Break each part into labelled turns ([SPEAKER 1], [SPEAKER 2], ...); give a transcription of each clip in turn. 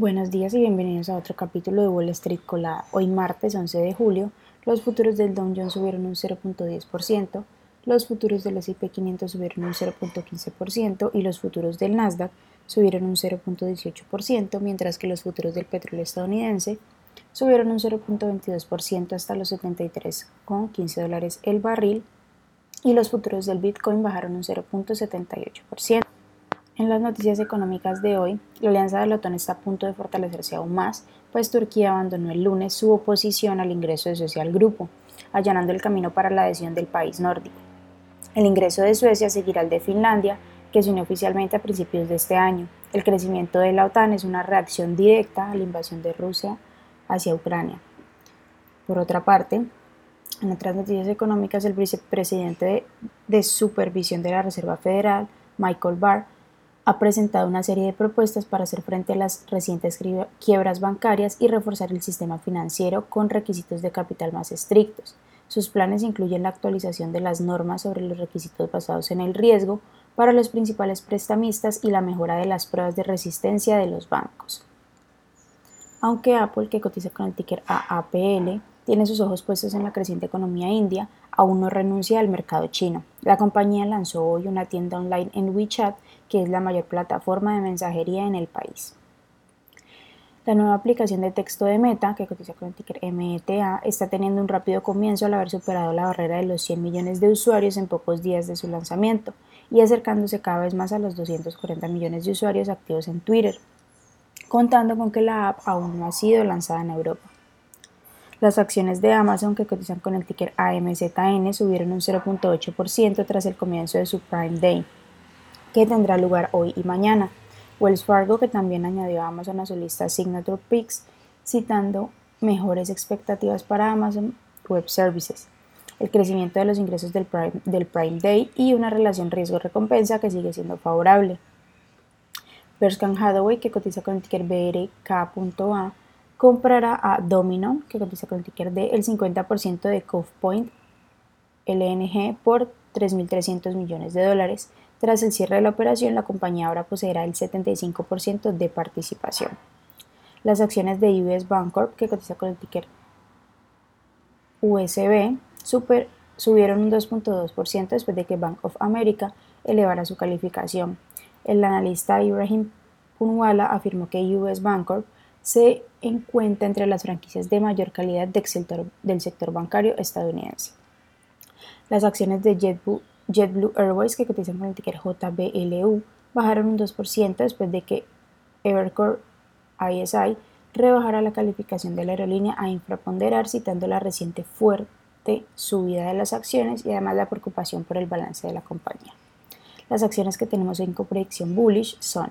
[SPEAKER 1] Buenos días y bienvenidos a otro capítulo de Wall Street Colada. Hoy martes 11 de julio, los futuros del Dow Jones subieron un 0.10%, los futuros del S&P 500 subieron un 0.15% y los futuros del Nasdaq subieron un 0.18%, mientras que los futuros del petróleo estadounidense subieron un 0.22% hasta los 73,15 dólares el barril y los futuros del Bitcoin bajaron un 0.78%. En las noticias económicas de hoy, la alianza del OTAN está a punto de fortalecerse aún más, pues Turquía abandonó el lunes su oposición al ingreso de Suecia al grupo, allanando el camino para la adhesión del país nórdico. El ingreso de Suecia seguirá al de Finlandia, que se unió oficialmente a principios de este año. El crecimiento de la OTAN es una reacción directa a la invasión de Rusia hacia Ucrania. Por otra parte, en otras noticias económicas, el vicepresidente de, de Supervisión de la Reserva Federal, Michael Barr, ha presentado una serie de propuestas para hacer frente a las recientes quiebras bancarias y reforzar el sistema financiero con requisitos de capital más estrictos. Sus planes incluyen la actualización de las normas sobre los requisitos basados en el riesgo para los principales prestamistas y la mejora de las pruebas de resistencia de los bancos. Aunque Apple, que cotiza con el ticker AAPL, tiene sus ojos puestos en la creciente economía india, aún no renuncia al mercado chino. La compañía lanzó hoy una tienda online en WeChat, que es la mayor plataforma de mensajería en el país. La nueva aplicación de texto de Meta, que cotiza con el ticker META, está teniendo un rápido comienzo al haber superado la barrera de los 100 millones de usuarios en pocos días de su lanzamiento y acercándose cada vez más a los 240 millones de usuarios activos en Twitter, contando con que la app aún no ha sido lanzada en Europa. Las acciones de Amazon, que cotizan con el ticker AMZN, subieron un 0.8% tras el comienzo de su Prime Day, que tendrá lugar hoy y mañana. Wells Fargo, que también añadió a Amazon a su lista Signature Picks, citando mejores expectativas para Amazon Web Services, el crecimiento de los ingresos del Prime, del Prime Day y una relación riesgo-recompensa que sigue siendo favorable. Berkshire Hathaway, que cotiza con el ticker BRK.A, comprará a Domino, que cotiza con el ticker de el 50% de Cove Point LNG por 3.300 millones de dólares. Tras el cierre de la operación, la compañía ahora poseerá el 75% de participación. Las acciones de US Bancorp, que cotiza con el ticker USB, subieron un 2.2% después de que Bank of America elevara su calificación. El analista Ibrahim Punwala afirmó que US Bancorp se encuentra entre las franquicias de mayor calidad del sector, bancario estadounidense. Las acciones de JetBlue, Airways, que cotizan con el ticker JBLU, bajaron un 2% después de que Evercore ISI rebajara la calificación de la aerolínea a infraponderar, citando la reciente fuerte subida de las acciones y además la preocupación por el balance de la compañía. Las acciones que tenemos en predicción bullish son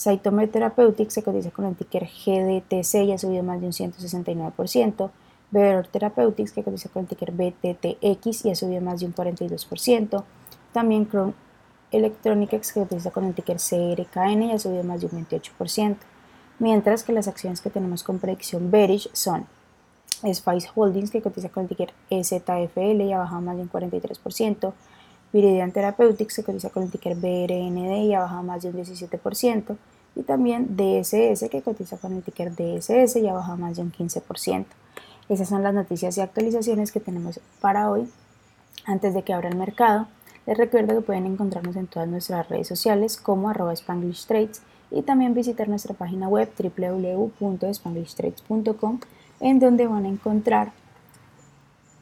[SPEAKER 1] Saitome Therapeutics se cotiza con el ticker GDTC y ha subido más de un 169%. Better Therapeutics que cotiza con el ticker BTTX y ha subido más de un 42%. También Chrome Electronics que cotiza con el ticker CRKN y ha subido más de un 28%. Mientras que las acciones que tenemos con predicción bearish son Spice Holdings que cotiza con el ticker EZFL y ha bajado más de un 43%. Viridian Therapeutics se cotiza con el ticker BRND y ha bajado más de un 17%, y también DSS que cotiza con el ticker DSS y ha bajado más de un 15%. Esas son las noticias y actualizaciones que tenemos para hoy. Antes de que abra el mercado, les recuerdo que pueden encontrarnos en todas nuestras redes sociales como arroba Spanglish Trades y también visitar nuestra página web www.spanglishtrades.com en donde van a encontrar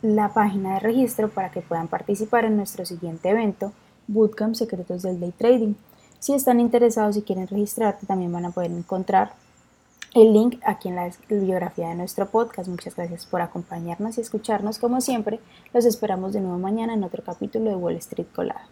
[SPEAKER 1] la página de registro para que puedan participar en nuestro siguiente evento, Bootcamp Secretos del Day Trading. Si están interesados y quieren registrarte, también van a poder encontrar el link aquí en la biografía de nuestro podcast. Muchas gracias por acompañarnos y escucharnos. Como siempre, los esperamos de nuevo mañana en otro capítulo de Wall Street Colada.